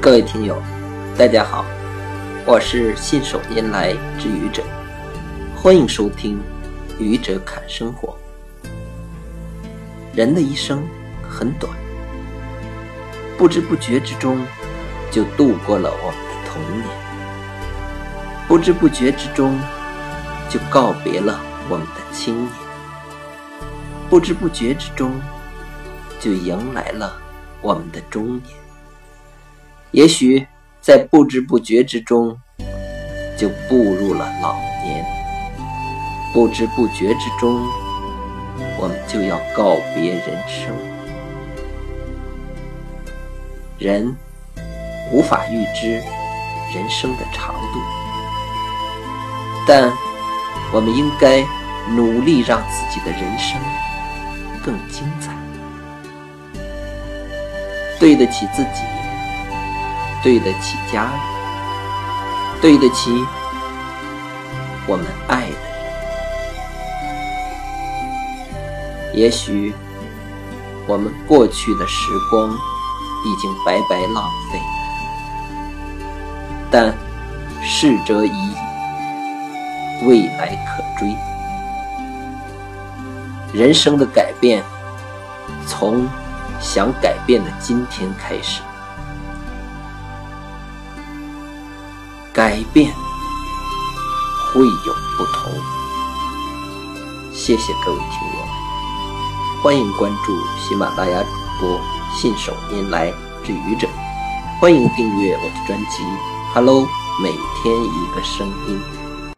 各位听友，大家好，我是信手拈来之愚者，欢迎收听《愚者侃生活》。人的一生很短，不知不觉之中就度过了我们的童年，不知不觉之中就告别了我们的青年，不知不觉之中就迎来了我们的中年。也许在不知不觉之中就步入了老年，不知不觉之中。我们就要告别人生，人无法预知人生的长度，但我们应该努力让自己的人生更精彩，对得起自己，对得起家人，对得起我们爱的人。也许我们过去的时光已经白白浪费，但逝者已矣，未来可追。人生的改变，从想改变的今天开始。改变会有不同。谢谢各位听友。欢迎关注喜马拉雅主播信手拈来之愚者，欢迎订阅我的专辑《Hello》，每天一个声音。